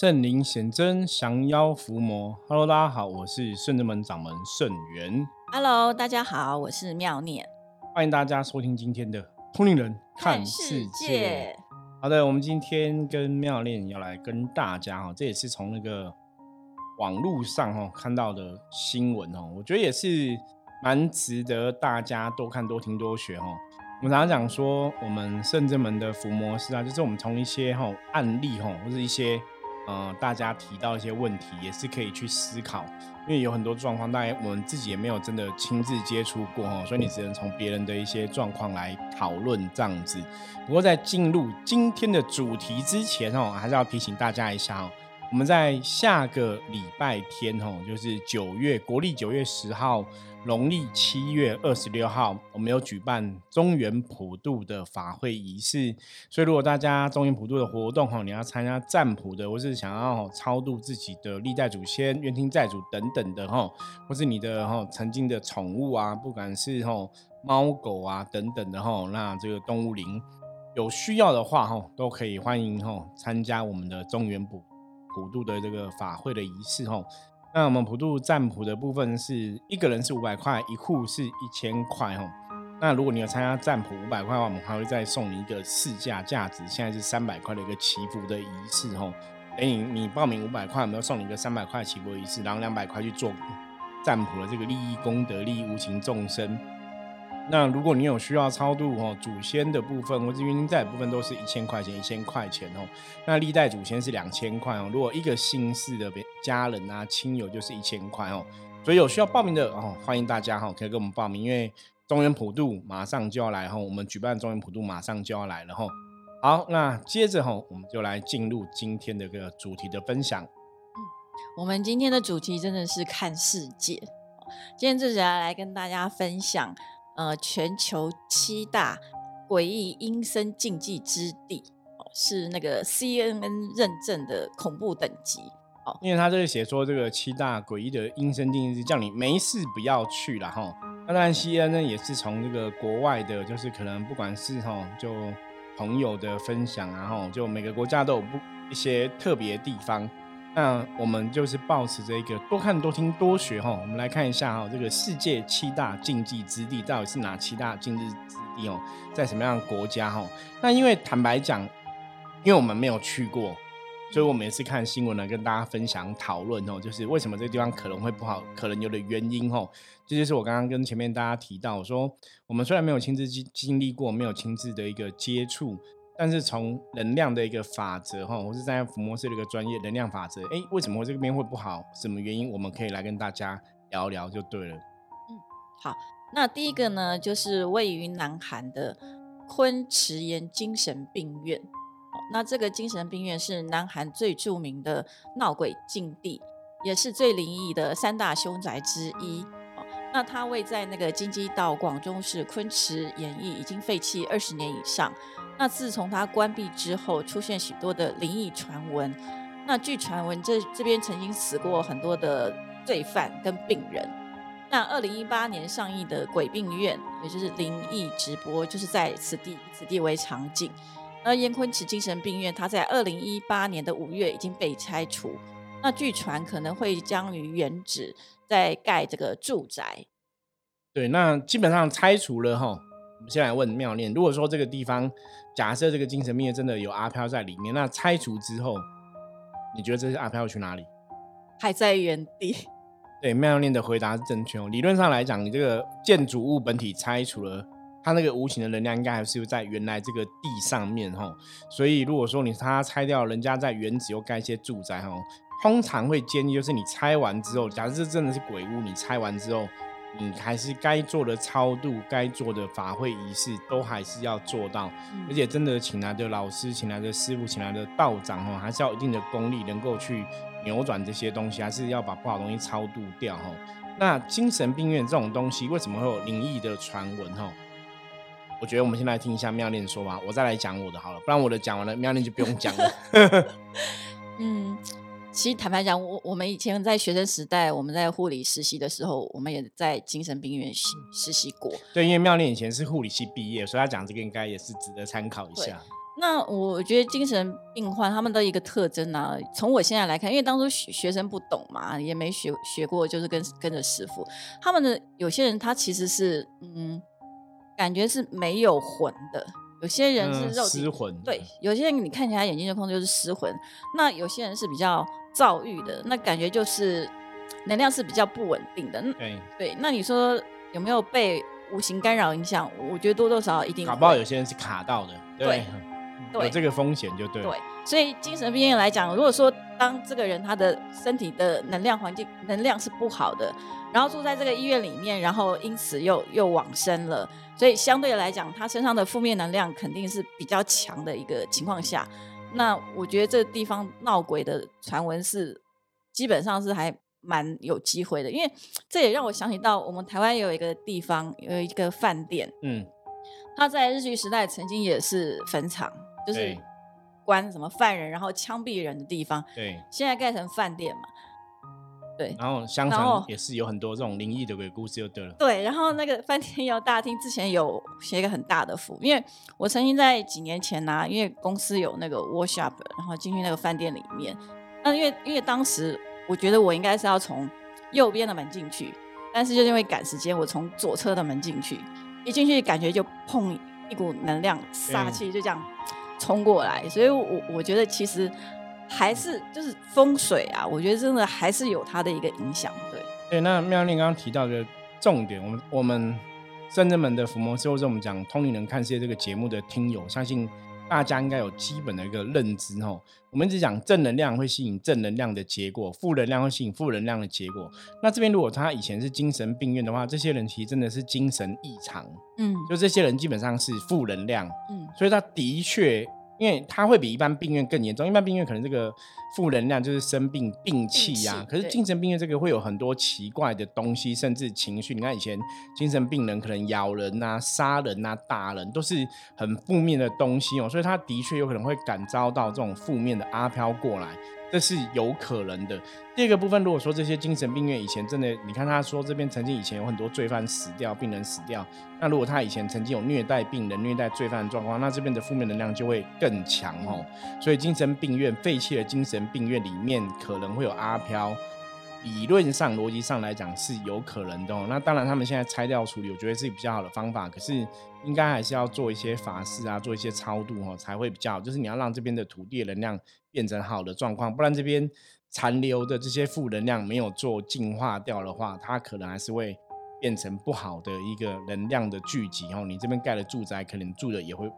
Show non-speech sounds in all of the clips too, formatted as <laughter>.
圣灵显真，降妖伏魔。Hello，大家好，我是圣真门掌门圣元。Hello，大家好，我是妙念。欢迎大家收听今天的通灵人看世界。好的，我们今天跟妙念要来跟大家哈，这也是从那个网络上哈看到的新闻哦，我觉得也是蛮值得大家多看、多听、多学哈。我们常常讲说，我们圣真门的伏魔师啊，就是我们从一些哈案例哈，或者一些呃大家提到一些问题，也是可以去思考。因为有很多状况，大家我们自己也没有真的亲自接触过哈，所以你只能从别人的一些状况来讨论这样子。不过在进入今天的主题之前哦，还是要提醒大家一下哦，我们在下个礼拜天哦，就是九月国历九月十号。农历七月二十六号，我们有举办中原普渡的法会仪式，所以如果大家中原普渡的活动哈，你要参加占卜的，或是想要超度自己的历代祖先、冤亲债主等等的哈，或是你的哈曾经的宠物啊，不管是哈猫狗啊等等的哈，那这个动物灵有需要的话哈，都可以欢迎哈参加我们的中原普普渡的这个法会的仪式哈。那我们普渡占卜的部分是一个人是五百块，一户是一千块哦。那如果你有参加占卜五百块的话，我们还会再送你一个市价价值现在是三百块的一个祈福的仪式哦。等你你报名五百块，我们要送你一个三百块祈福仪式，然后两百块去做占卜的这个利益功德，利益无情众生。那如果你有需要超度哦，祖先的部分或者冤亲债部分都是一千块钱，一千块钱哦。那历代祖先是两千块哦。如果一个姓氏的家人啊亲友就是一千块哦。所以有需要报名的哦，欢迎大家哈，可以跟我们报名，因为中原普渡马上就要来哈，我们举办中原普渡马上就要来了哈。好，那接着哈，我们就来进入今天的个主题的分享。嗯，我们今天的主题真的是看世界，今天这是要来跟大家分享。呃，全球七大诡异阴森禁忌之地，哦是那个 CNN 认证的恐怖等级。哦，因为他这里写说，这个七大诡异的阴森禁忌，叫你没事不要去了哈。那当然，CNN 也是从这个国外的，就是可能不管是哈，就朋友的分享，然后就每个国家都有不一些特别地方。那我们就是保持这一个多看多听多学哈，我们来看一下哈，这个世界七大禁忌之地到底是哪七大禁忌之地哦，在什么样的国家哈？那因为坦白讲，因为我们没有去过，所以我每次看新闻呢，跟大家分享讨论哦，就是为什么这个地方可能会不好，可能有的原因哦，这就是我刚刚跟前面大家提到说，我们虽然没有亲自经经历过，没有亲自的一个接触。但是从能量的一个法则哈，我是在福摩斯的一个专业能量法则，哎，为什么我这个边会不好？什么原因？我们可以来跟大家聊聊就对了。嗯，好，那第一个呢，就是位于南韩的昆池岩精神病院。那这个精神病院是南韩最著名的闹鬼禁地，也是最灵异的三大凶宅之一。那它位在那个京畿道广州市昆池演艺，已经废弃二十年以上。那自从它关闭之后，出现许多的灵异传闻。那据传闻，这这边曾经死过很多的罪犯跟病人。那二零一八年上映的《鬼病院》，也就是灵异直播，就是在此地此地为场景。那燕昆池精神病院，它在二零一八年的五月已经被拆除。那据传可能会将于原址。在盖这个住宅，对，那基本上拆除了哈。我们先来问妙念，如果说这个地方假设这个精神病院真的有阿飘在里面，那拆除之后，你觉得这些阿飘要去哪里？还在原地。<laughs> 对，妙念的回答是正确哦。理论上来讲，你这个建筑物本体拆除了，它那个无形的能量应该还是在原来这个地上面哈。所以如果说你它拆掉，人家在原址又盖一些住宅哈。通常会建议，就是你拆完之后，假设这真的是鬼屋，你拆完之后，你还是该做的超度、该做的法会仪式，都还是要做到。而且真的请来的老师、请来的师傅、请来的道长哦，还是要一定的功力，能够去扭转这些东西，还是要把不好东西超度掉哈。那精神病院这种东西，为什么会有灵异的传闻哈？我觉得我们先来听一下妙念说吧，我再来讲我的好了，不然我的讲完了，妙念就不用讲了。<laughs> 嗯。其实坦白讲，我我们以前在学生时代，我们在护理实习的时候，我们也在精神病院实实习过。对，因为妙念以前是护理系毕业，所以他讲这个应该也是值得参考一下。那我觉得精神病患他们的一个特征呢，从我现在来看，因为当初学学生不懂嘛，也没学学过，就是跟跟着师傅，他们的有些人他其实是嗯，感觉是没有魂的，有些人是肉失魂，对，有些人你看起来眼睛就空，就是失魂。那有些人是比较躁郁的，那感觉就是能量是比较不稳定的。对对，那你说有没有被无形干扰影响？我觉得多多少少一定。搞不好有些人是卡到的，对。有这个风险就对。对，所以精神病院来讲，如果说当这个人他的身体的能量环境能量是不好的，然后住在这个医院里面，然后因此又又往生了，所以相对来讲，他身上的负面能量肯定是比较强的一个情况下，那我觉得这地方闹鬼的传闻是基本上是还蛮有机会的，因为 <tsk> 这也让我想起到我们台湾有一个地方有一个饭店，嗯，它在日据时代曾经也是坟场。就是关什么犯人，然后枪毙人的地方。对，现在盖成饭店嘛。对，然后相传也是有很多这种灵异的鬼故事，就对了。对，然后那个饭店有大厅，之前有写一个很大的符，因为我曾经在几年前呢，因为公司有那个 workshop，然后进去那个饭店里面。那因为因为当时我觉得我应该是要从右边的门进去，但是就因为赶时间，我从左侧的门进去，一进去感觉就碰一股能量杀气，就这样。冲过来，所以，我我觉得其实还是就是风水啊，我觉得真的还是有它的一个影响，对。对，那妙玲刚刚提到的重点，我们我们圣人门的伏魔师，或者我们讲通灵人看世界这个节目的听友，相信大家应该有基本的一个认知哦。我们一直讲正能量会吸引正能量的结果，负能量会吸引负能量的结果。那这边如果他以前是精神病院的话，这些人其实真的是精神异常，嗯，就这些人基本上是负能量，嗯，所以他的确。因为它会比一般病院更严重，一般病院可能这个负能量就是生病病气呀，可是精神病院这个会有很多奇怪的东西，甚至情绪。你看以前精神病人可能咬人啊、杀人啊、打人，都是很负面的东西哦，所以他的确有可能会感遭到这种负面的阿飘过来。这是有可能的。第二个部分，如果说这些精神病院以前真的，你看他说这边曾经以前有很多罪犯死掉，病人死掉，那如果他以前曾经有虐待病人、虐待罪犯的状况，那这边的负面能量就会更强哦。所以精神病院废弃的精神病院里面可能会有阿飘，理论上、逻辑上来讲是有可能的。哦。那当然，他们现在拆掉处理，我觉得是比较好的方法。可是应该还是要做一些法事啊，做一些超度哦，才会比较好。就是你要让这边的土地能量。变成好的状况，不然这边残留的这些负能量没有做净化掉的话，它可能还是会变成不好的一个能量的聚集哦。你这边盖的住宅，可能住的也会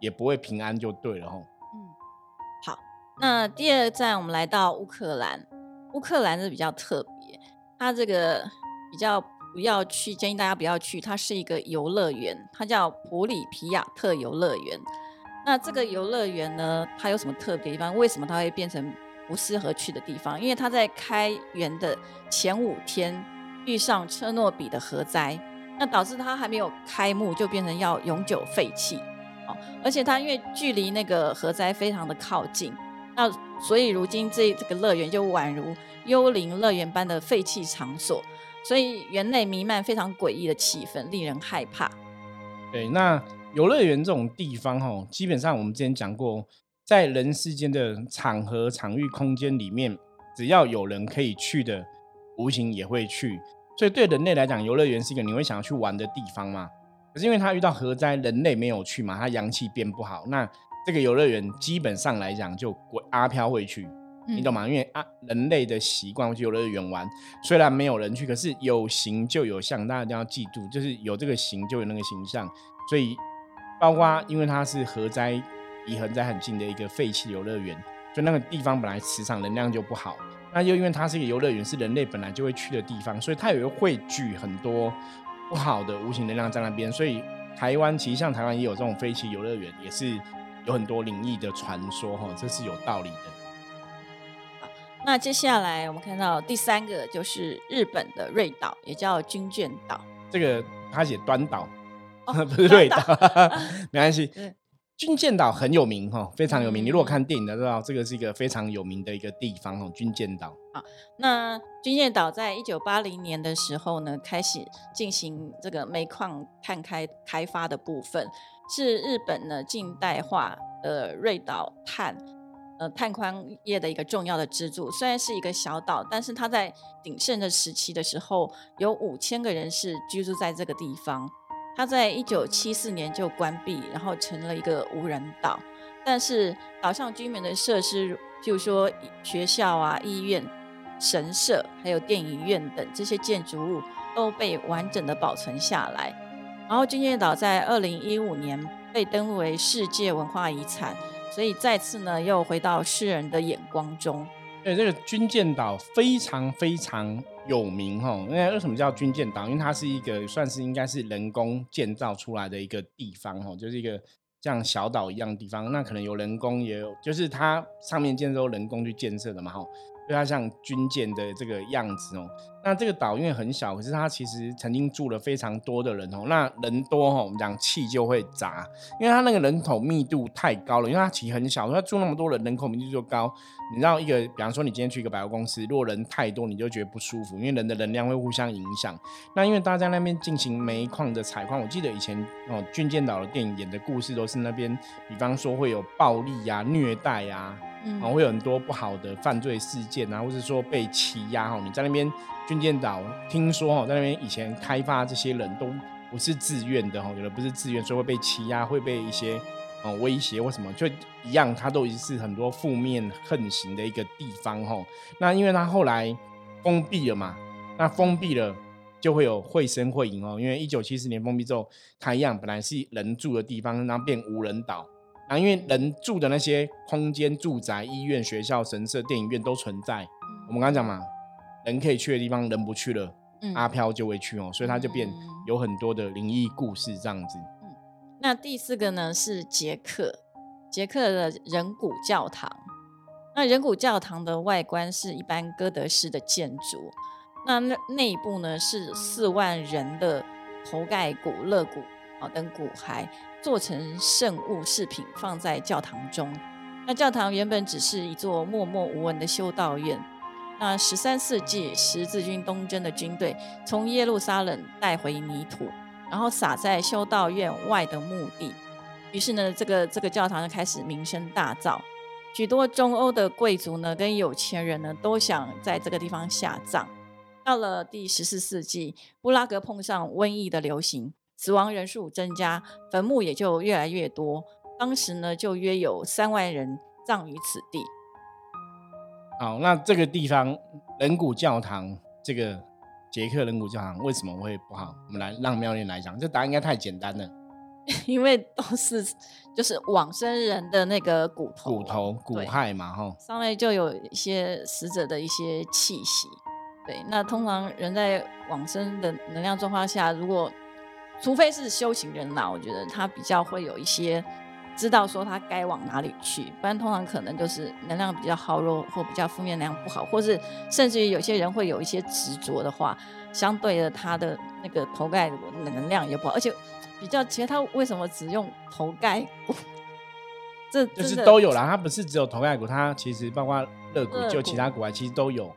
也不会平安，就对了哦。嗯，好，那第二站我们来到乌克兰，乌克兰是比较特别，它这个比较不要去，建议大家不要去，它是一个游乐园，它叫普里皮亚特游乐园。那这个游乐园呢，它有什么特别地方？为什么它会变成不适合去的地方？因为它在开园的前五天遇上车诺比的核灾，那导致它还没有开幕就变成要永久废弃。哦，而且它因为距离那个核灾非常的靠近，那所以如今这这个乐园就宛如幽灵乐园般的废弃场所，所以园内弥漫非常诡异的气氛，令人害怕。对，那。游乐园这种地方，哦，基本上我们之前讲过，在人世间的场合、场域、空间里面，只要有人可以去的，无形也会去。所以对人类来讲，游乐园是一个你会想要去玩的地方嘛。可是因为它遇到核灾，人类没有去嘛，它阳气变不好，那这个游乐园基本上来讲就阿飘会去，你懂吗？因为啊，人类的习惯去游乐园玩，虽然没有人去，可是有形就有相，大家一定要记住，就是有这个形就有那个形象，所以。包括，因为它是核灾离核灾很近的一个废弃游乐园，就那个地方本来磁场能量就不好。那又因为它是一个游乐园，是人类本来就会去的地方，所以它也会汇聚很多不好的无形能量在那边。所以台湾其实像台湾也有这种废弃游乐园，也是有很多灵异的传说哈，这是有道理的。好，那接下来我们看到第三个就是日本的瑞岛，也叫军舰岛。这个他写端岛。<laughs> 不是瑞岛，<laughs> 没关系。<laughs> 军舰岛很有名哈，非常有名。你如果看电影的知道，这个是一个非常有名的一个地方哦。军舰岛啊，那军舰岛在一九八零年的时候呢，开始进行这个煤矿探开开发的部分。是日本呢近代化的瑞岛炭呃炭矿业的一个重要的支柱。虽然是一个小岛，但是它在鼎盛的时期的时候，有五千个人是居住在这个地方。它在一九七四年就关闭，然后成了一个无人岛。但是岛上居民的设施，譬如说学校啊、医院、神社，还有电影院等这些建筑物，都被完整的保存下来。然后军舰岛在二零一五年被登录为世界文化遗产，所以再次呢又回到世人的眼光中。对，这个军舰岛非常非常有名哈。因为为什么叫军舰岛？因为它是一个算是应该是人工建造出来的一个地方哈，就是一个。像小岛一样的地方，那可能有人工，也有就是它上面建都人工去建设的嘛，哈。对它像军舰的这个样子哦，那这个岛因为很小，可是它其实曾经住了非常多的人哦。那人多哈，我们讲气就会杂，因为它那个人口密度太高了。因为它其实很小，它住那么多人，人口密度就高。你知道一个，比方说你今天去一个百货公司，如果人太多，你就觉得不舒服，因为人的能量会互相影响。那因为大家那边进行煤矿的采矿，我记得以前哦，军舰岛的电影演的故事都是那边，比方说会有暴力呀、虐待呀。啊，会有很多不好的犯罪事件啊，或者说被欺压哈。你在那边军舰岛，听说哦，在那边以前开发这些人都不是自愿的哦，有的不是自愿，所以会被欺压，会被一些哦威胁或什么，就一样，它都已经是很多负面横行的一个地方哦。那因为它后来封闭了嘛，那封闭了就会有会声会影哦。因为一九七四年封闭之后，它一样本来是人住的地方，然后变无人岛。啊，因为人住的那些空间、住宅、医院、学校、神社、电影院都存在。我们刚刚讲嘛，人可以去的地方，人不去了，阿飘就会去哦，所以他就变有很多的灵异故事这样子。嗯，那第四个呢是捷克，捷克的人骨教堂。那人骨教堂的外观是一般哥德式的建筑，那那内部呢是四万人的头盖骨、肋骨啊等骨骸。做成圣物饰品放在教堂中。那教堂原本只是一座默默无闻的修道院。那十三世纪十字军东征的军队从耶路撒冷带回泥土，然后撒在修道院外的墓地。于是呢，这个这个教堂就开始名声大噪。许多中欧的贵族呢跟有钱人呢都想在这个地方下葬。到了第十四世纪，布拉格碰上瘟疫的流行。死亡人数增加，坟墓也就越来越多。当时呢，就约有三万人葬于此地。好，那这个地方人骨教堂，这个捷克人骨教堂为什么会不好？我们来让妙莲来讲，这答案应该太简单了。<laughs> 因为都是就是往生人的那个骨头，骨头骨骸嘛，哈，上面就有一些死者的一些气息。对，那通常人在往生的能量状况下，如果除非是修行人啦，我觉得他比较会有一些知道说他该往哪里去，不然通常可能就是能量比较耗弱或比较负面能量不好，或是甚至于有些人会有一些执着的话，相对的他的那个头盖能量也不好，而且比较其实他为什么只用头盖骨？<laughs> 这就是都有啦，他不是只有头盖骨，他其实包括肋骨，就其他骨骸其实都有。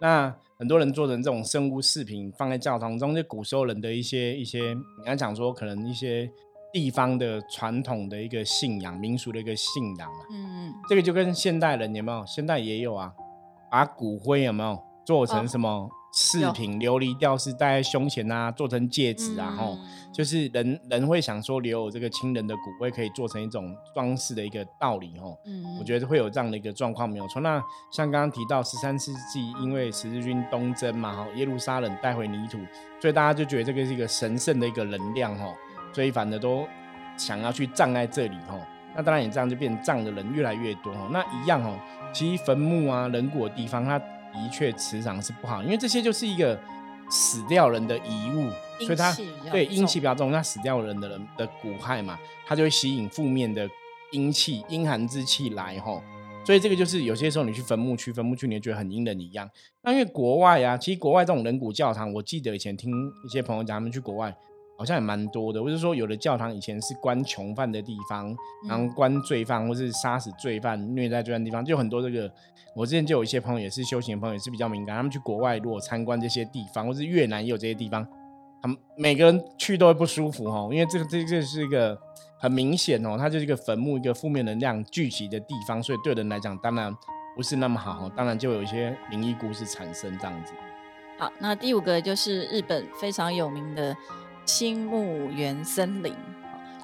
那很多人做成这种生物饰品放在教堂中，就古时候人的一些一些，你要讲说可能一些地方的传统的一个信仰、民俗的一个信仰嘛。嗯，这个就跟现代人有没有？现代也有啊，把骨灰有没有做成什么？饰品琉璃吊饰戴在胸前啊，做成戒指啊，吼，就是人人会想说留有这个亲人的骨灰可以做成一种装饰的一个道理，吼，嗯，我觉得会有这样的一个状况没有错。那像刚刚提到十三世纪，因为十字军东征嘛，哈，耶路撒冷带回泥土，所以大家就觉得这个是一个神圣的一个能量，吼，所以反正都想要去葬在这里，吼，那当然也这样就变葬的人越来越多，吼，那一样，吼，其实坟墓啊、人骨的地方，它。的确，磁场是不好，因为这些就是一个死掉人的遗物，所以它对阴气比较重。那死掉人的人的骨骸嘛，它就会吸引负面的阴气、阴寒之气来吼。所以这个就是有些时候你去坟墓区，坟墓区你会觉得很阴冷一样。那因为国外啊，其实国外这种人骨教堂，我记得以前听一些朋友讲，他们去国外。好像也蛮多的，或者说有的教堂以前是关囚犯的地方，然后关罪犯或是杀死罪犯、虐待罪犯的地方，就很多这个。我之前就有一些朋友也是修行的朋友，也是比较敏感，他们去国外如果参观这些地方，或是越南也有这些地方，他们每个人去都会不舒服哦，因为这个这这是一个很明显哦，它就是一个坟墓，一个负面能量聚集的地方，所以对人来讲当然不是那么好，当然就有一些灵异故事产生这样子。好，那第五个就是日本非常有名的青木原森林。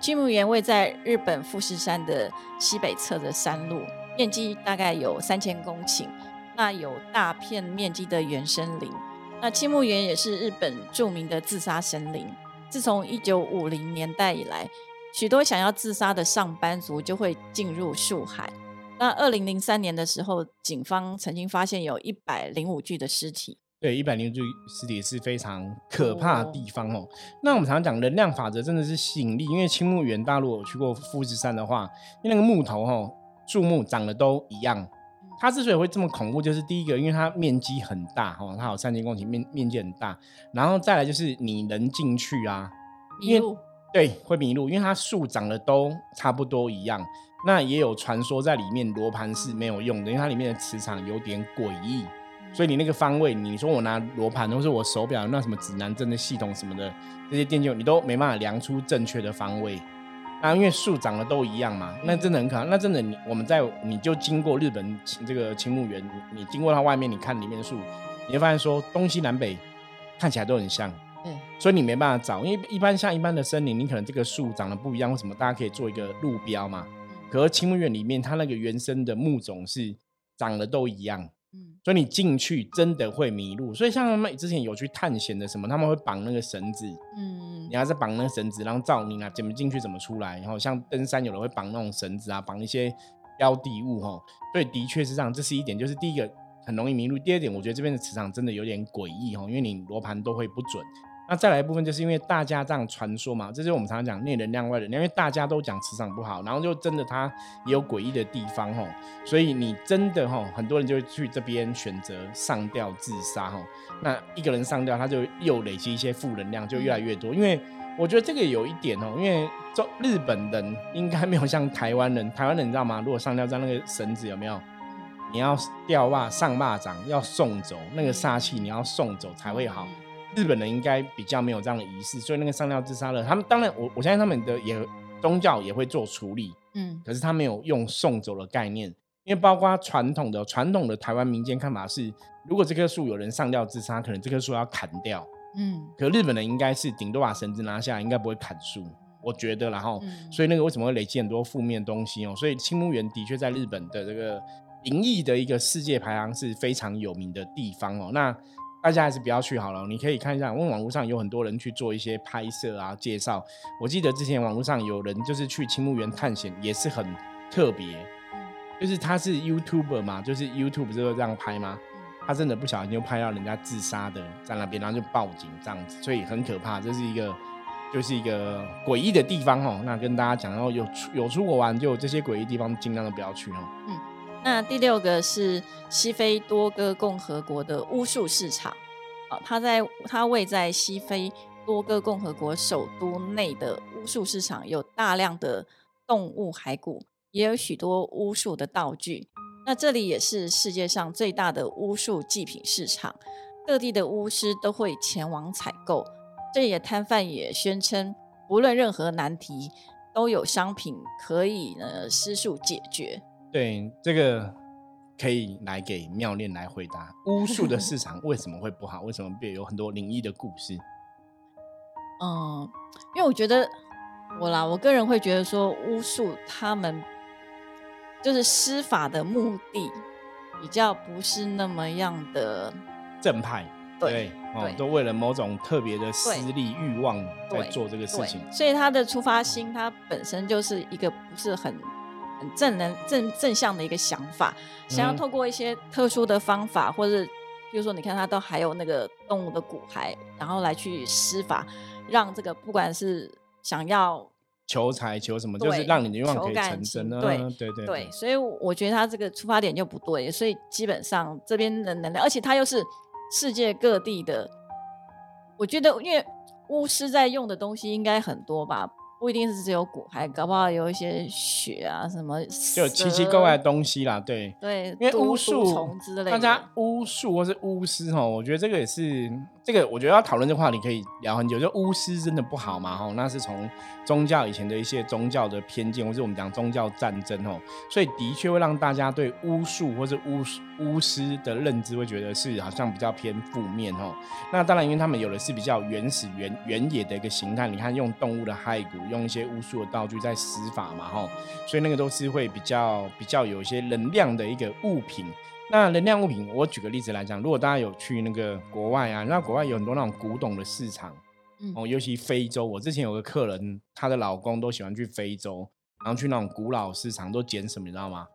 青木原位在日本富士山的西北侧的山路，面积大概有三千公顷，那有大片面积的原生林。那青木原也是日本著名的自杀森林。自从一九五零年代以来，许多想要自杀的上班族就会进入树海。那二零零三年的时候，警方曾经发现有一百零五具的尸体。对，一百零具尸体是非常可怕的地方哦。那我们常常讲能量法则，真的是吸引力。因为青木原大陆我去过富士山的话，因为那个木头哈，树木长得都一样。它之所以会这么恐怖，就是第一个，因为它面积很大哈，它有三千公顷面面积很大。然后再来就是你能进去啊，迷路。对，会迷路，因为它树长得都差不多一样。那也有传说在里面罗盘是没有用的，因为它里面的磁场有点诡异。所以你那个方位，你说我拿罗盘，或是我手表那什么指南针的系统什么的这些电究，你都没办法量出正确的方位。那因为树长得都一样嘛，那真的很可怕。那真的你我们在你就经过日本这个青木园，你经过它外面，你看里面的树，你会发现说东西南北看起来都很像。嗯。所以你没办法找，因为一般像一般的森林，你可能这个树长得不一样，或什么？大家可以做一个路标嘛。可是青木园里面，它那个原生的木种是长得都一样。所以你进去真的会迷路，所以像他们之前有去探险的什么，他们会绑那个绳子，嗯，你还是绑那个绳子，然后照明啊怎么进去怎么出来，然后像登山有人会绑那种绳子啊，绑一些标的物哈，对，的确是这样，这是一点，就是第一个很容易迷路，第二点我觉得这边的磁场真的有点诡异哈，因为你罗盘都会不准。那再来一部分，就是因为大家这样传说嘛，这就是我们常常讲内能量外能量，因为大家都讲磁场不好，然后就真的它也有诡异的地方吼，所以你真的吼，很多人就会去这边选择上吊自杀吼。那一个人上吊，他就又累积一些负能量，就越来越多。因为我觉得这个有一点哦，因为中日本人应该没有像台湾人，台湾人你知道吗？如果上吊在那个绳子有没有？你要吊袜上袜掌要送走那个煞气，你要送走才会好。日本人应该比较没有这样的仪式，所以那个上吊自杀了。他们当然，我我相信他们的也宗教也会做处理，嗯，可是他没有用送走的概念，因为包括传统的传统的台湾民间看法是，如果这棵树有人上吊自杀，可能这棵树要砍掉，嗯，可日本人应该是顶多把绳子拿下来，应该不会砍树，我觉得，然后，所以那个为什么会累积很多负面东西哦？所以青木园的确在日本的这个灵异的一个世界排行是非常有名的地方哦。那大家还是不要去好了。你可以看一下，因为网络上有很多人去做一些拍摄啊、介绍。我记得之前网络上有人就是去青木园探险，也是很特别。就是他是 YouTuber 嘛，就是 YouTube 不是会这样拍吗？他真的不小心就拍到人家自杀的在那边，然后就报警这样子，所以很可怕。这是一个，就是一个诡异的地方哦。那跟大家讲，然后有出有出国玩，就这些诡异地方尽量都不要去哦。嗯。那第六个是西非多哥共和国的巫术市场，啊，它在它位在西非多哥共和国首都内的巫术市场，有大量的动物骸骨，也有许多巫术的道具。那这里也是世界上最大的巫术祭品市场，各地的巫师都会前往采购。这里的摊贩也宣称，无论任何难题，都有商品可以呢施术解决。对这个可以来给妙恋来回答，巫术的 <laughs> 市场为什么会不好？为什么变有很多灵异的故事？嗯，因为我觉得我啦，我个人会觉得说巫术他们就是施法的目的比较不是那么样的正派，对，哦，都为了某种特别的私利欲望在做这个事情，所以他的出发心，他本身就是一个不是很。正能正正向的一个想法，想要透过一些特殊的方法，或者比如说，你看他都还有那个动物的骨骸，然后来去施法，让这个不管是想要求财求什么，就是让你的愿望可以成真呢？对对对对，所以我觉得他这个出发点就不对，所以基本上这边的能量，而且他又是世界各地的，我觉得因为巫师在用的东西应该很多吧。不一定是只有骨骸，搞不好有一些血啊，什么就奇奇怪怪的东西啦。对对，因为巫术大家巫术或是巫师哈，我觉得这个也是这个，我觉得要讨论这话题可以聊很久。就巫师真的不好嘛？哈，那是从宗教以前的一些宗教的偏见，或是我们讲宗教战争哦，所以的确会让大家对巫术或是巫巫师的认知会觉得是好像比较偏负面哦。那当然，因为他们有的是比较原始原原野的一个形态，你看用动物的骸骨。用一些巫术的道具在施法嘛，吼，所以那个都是会比较比较有一些能量的一个物品。那能量物品，我举个例子来讲，如果大家有去那个国外啊，那国外有很多那种古董的市场，哦，尤其非洲，我之前有个客人，她的老公都喜欢去非洲，然后去那种古老市场都捡什么，你知道吗？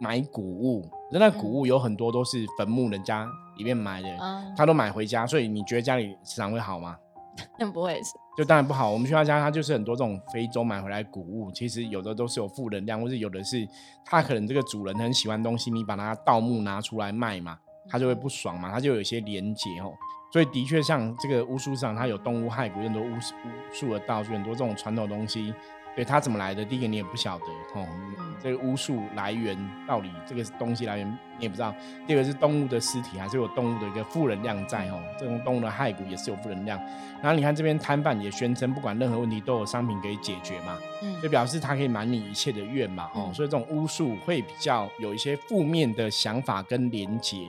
买古物，那古物有很多都是坟墓人家里面买的，他都买回家，所以你觉得家里市场会好吗？<laughs> 那不会是，就当然不好。我们去他家，他就是很多这种非洲买回来谷物，其实有的都是有负能量，或是有的是他可能这个主人很喜欢东西，你把它盗墓拿出来卖嘛，他就会不爽嘛，他就有一些连结哦。所以的确，像这个巫术上，它有动物害骨，很多巫巫术的道具，很多这种传统东西。对它怎么来的？第一个你也不晓得哦，这个巫术来源到底这个东西来源你也不知道。第二个是动物的尸体，还是有动物的一个负能量在哦，这种动物的骸骨也是有负能量。然后你看这边摊贩也宣称，不管任何问题都有商品可以解决嘛，嗯，就表示他可以满你一切的愿嘛，哦，所以这种巫术会比较有一些负面的想法跟连结。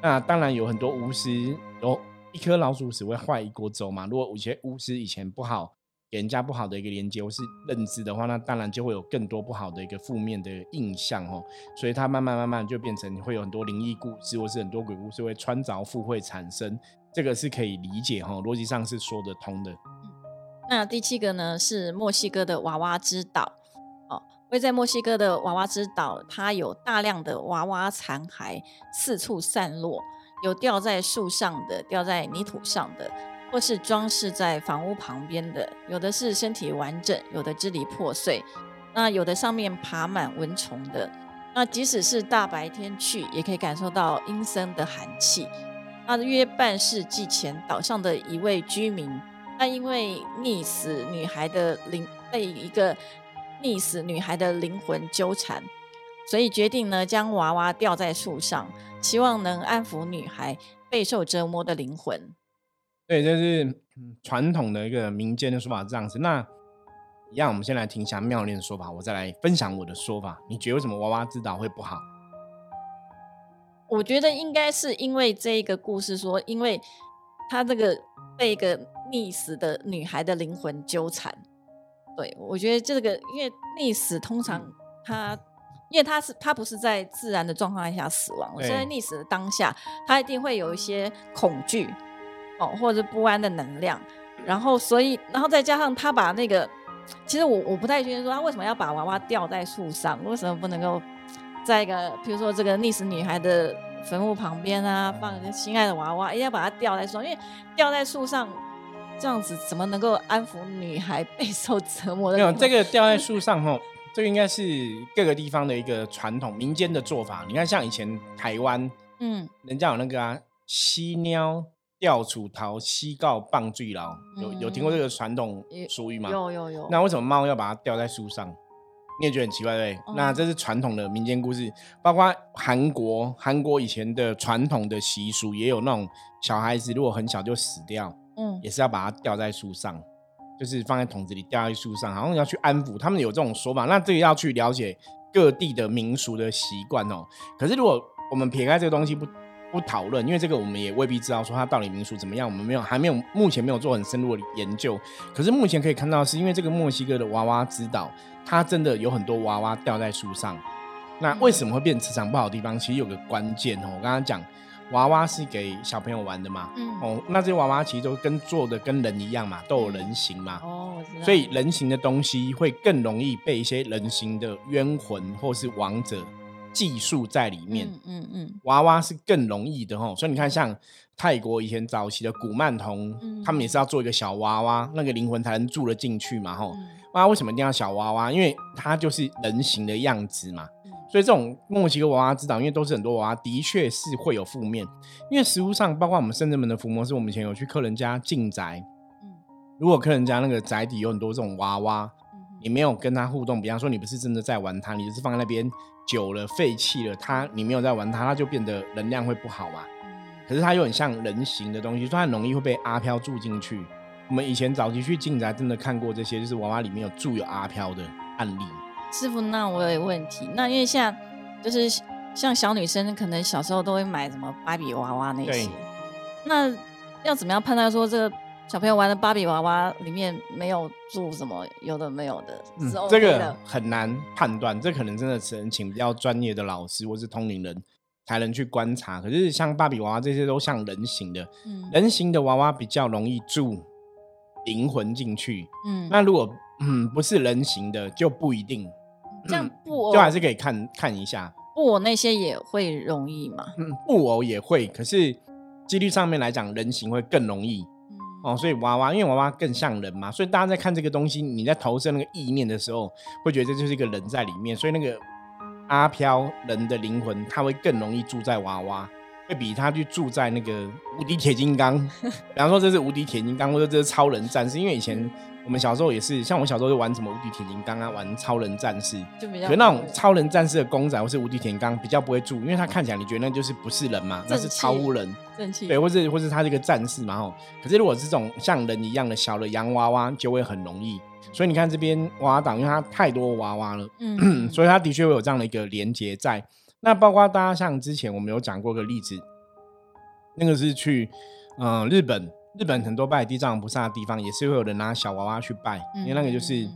那当然有很多巫师有一颗老鼠屎会坏一锅粥嘛。如果有些巫师以前不好。给人家不好的一个连接或是认知的话，那当然就会有更多不好的一个负面的印象哦。所以它慢慢慢慢就变成会有很多灵异故事或是很多鬼故事会穿凿附会产生，这个是可以理解哈，逻辑上是说得通的。那第七个呢是墨西哥的娃娃之岛哦，位在墨西哥的娃娃之岛，它有大量的娃娃残骸四处散落，有掉在树上的，掉在泥土上的。或是装饰在房屋旁边的，有的是身体完整，有的支离破碎，那有的上面爬满蚊虫的。那即使是大白天去，也可以感受到阴森的寒气。那约半世纪前，岛上的一位居民，那因为溺死女孩的灵被一个溺死女孩的灵魂纠缠，所以决定呢将娃娃吊在树上，希望能安抚女孩备受折磨的灵魂。对，这是传统的一个民间的说法，这样子。那一样，我们先来听一下妙念的说法，我再来分享我的说法。你觉得为什么娃娃之岛会不好？我觉得应该是因为这一个故事说，因为他这个被一个溺死的女孩的灵魂纠缠。对，我觉得这个因为溺死通常他，因为他是他不是在自然的状况下死亡，所以在溺死的当下，他一定会有一些恐惧。哦，或者不安的能量，然后所以，然后再加上他把那个，其实我我不太确定说他为什么要把娃娃吊在树上，为什么不能够在一个，比如说这个溺死女孩的坟墓旁边啊，放一个心爱的娃娃，一定要把它吊在树上，因为吊在树上这样子怎么能够安抚女孩备受折磨的？没有，这个吊在 <laughs> 树上吼，这个应该是各个地方的一个传统民间的做法。你看，像以前台湾，嗯，人家有那个啊，犀鸟。吊楚桃，西告棒坠牢，有有听过这个传统俗语吗？有有有。那为什么猫要把它吊在树上？你也觉得很奇怪对？那这是传统的民间故事，包括韩国，韩国以前的传统的习俗也有那种小孩子如果很小就死掉，嗯，也是要把它吊在树上，就是放在桶子里吊在树上，好像要去安抚。他们有这种说法，那这个要去了解各地的民俗的习惯哦。可是如果我们撇开这个东西不。不讨论，因为这个我们也未必知道说它到底民俗怎么样，我们没有还没有目前没有做很深入的研究。可是目前可以看到，是因为这个墨西哥的娃娃之岛，它真的有很多娃娃掉在树上。那为什么会变磁场不好的地方？其实有个关键哦，我刚刚讲娃娃是给小朋友玩的嘛，嗯，哦，那这些娃娃其实都跟做的跟人一样嘛，都有人形嘛，哦，所以人形的东西会更容易被一些人形的冤魂或是王者。技术在里面，嗯嗯，娃娃是更容易的吼，所以你看，像泰国以前早期的古曼童，他们也是要做一个小娃娃，那个灵魂才能住得进去嘛吼。那为什么一定要小娃娃？因为它就是人形的样子嘛。所以这种墨西哥娃娃之岛，因为都是很多娃娃，的确是会有负面。因为实物上，包括我们圣人门的伏魔，是我们以前有去客人家进宅，嗯，如果客人家那个宅邸有很多这种娃娃，你没有跟他互动，比方说你不是真的在玩它，你只是放在那边久了废弃了，它你没有在玩它，它就变得能量会不好嘛。可是它又很像人形的东西，所以它很容易会被阿飘住进去。我们以前早期去进宅，真的看过这些，就是娃娃里面有住有阿飘的案例。师傅，那我有问题，那因为像就是像小女生，可能小时候都会买什么芭比娃娃那些，那要怎么样判断说这个？小朋友玩的芭比娃娃里面没有住什么有的没有的，这个很难判断，这可能真的只能请比较专业的老师或是通灵人才能去观察。可是像芭比娃娃这些都像人形的，嗯人形的娃娃比较容易住灵魂进去。嗯，那如果嗯不是人形的就不一定。这样布偶就还是可以看看一下，布偶那些也会容易嘛？嗯，布偶也会，可是几率上面来讲，人形会更容易。哦，所以娃娃，因为娃娃更像人嘛，所以大家在看这个东西，你在投射那个意念的时候，会觉得这就是一个人在里面，所以那个阿飘人的灵魂，他会更容易住在娃娃，会比他去住在那个无敌铁金刚，<laughs> 比方说这是无敌铁金刚，或者这是超人战士，因为以前。我们小时候也是，像我小时候就玩什么无敌铁金刚啊，玩超人战士，可那种超人战士的公仔或是无敌铁金刚比较不会住，因为他看起来你觉得那就是不是人嘛，那是超人，对，或是或是他这个战士嘛吼。可是如果这种像人一样的小的洋娃娃，就会很容易。所以你看这边娃娃党，因为它太多娃娃了，嗯，<clears throat> 所以它的确会有这样的一个连接在。那包括大家像之前我们有讲过个例子，那个是去嗯日本。日本很多拜地藏菩萨的地方，也是会有人拿小娃娃去拜，因为那个就是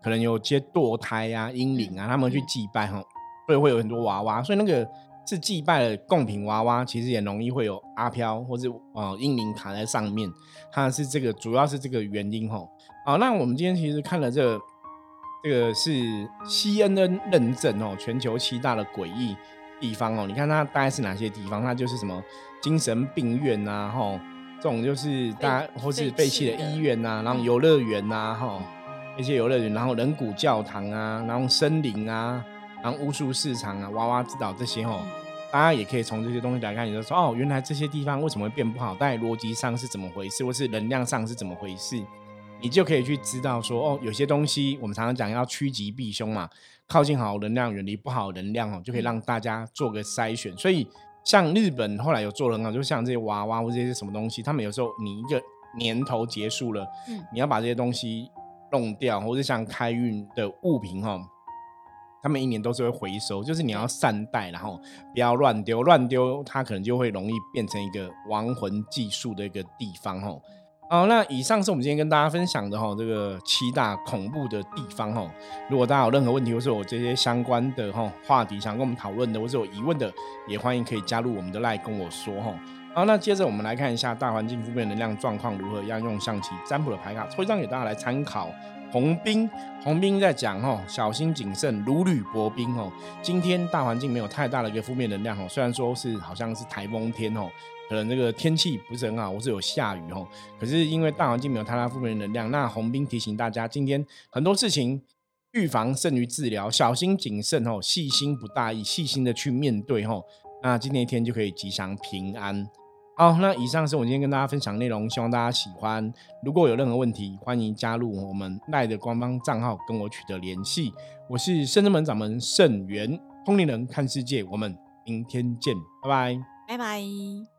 可能有些堕胎啊、婴灵啊，他们去祭拜哈，所以会有很多娃娃，所以那个是祭拜的贡品娃娃，其实也容易会有阿飘或是呃婴灵卡在上面，它是这个主要是这个原因哈。好，那我们今天其实看了这个，这个是 CNN 认证哦，全球七大的诡异地方哦，你看它大概是哪些地方？它就是什么精神病院啊，哈。这种就是大家或是废弃的医院呐，然后游乐园呐，哈，一些游乐园，然后人骨教堂啊，然后森林啊，然后巫术市场啊，娃娃之岛这些哈，大家也可以从这些东西来看，你就说哦，原来这些地方为什么会变不好？在逻辑上是怎么回事，或是能量上是怎么回事？你就可以去知道说哦，有些东西我们常常讲要趋吉避凶嘛，靠近好能量，远离不好能量哦，就可以让大家做个筛选，所以。像日本后来有做的很好，就像这些娃娃或这些什么东西，他们有时候你一个年头结束了，嗯，你要把这些东西弄掉，或者像开运的物品哈，他们一年都是会回收，就是你要善待，然后不要乱丢，乱丢它可能就会容易变成一个亡魂寄宿的一个地方哈。好，那以上是我们今天跟大家分享的哈，这个七大恐怖的地方哈。如果大家有任何问题，或是有这些相关的哈话题想跟我们讨论的，或是有疑问的，也欢迎可以加入我们的 line 跟我说哈。好，那接着我们来看一下大环境负面能量状况如何，要用象棋占卜的牌卡抽一张给大家来参考。红兵，红兵在讲哦，小心谨慎，如履薄冰哦。今天大环境没有太大的一个负面能量哦，虽然说是好像是台风天哦。可能这个天气不是很好，或是有下雨哦。可是因为大环境没有太大负面能量，那红兵提醒大家，今天很多事情预防胜于治疗，小心谨慎哦，细心不大意，细心的去面对哦。那今天一天就可以吉祥平安。好，那以上是我今天跟大家分享内容，希望大家喜欢。如果有任何问题，欢迎加入我们赖的官方账号跟我取得联系。我是圣之门掌门圣元通灵人看世界，我们明天见，拜拜，拜拜。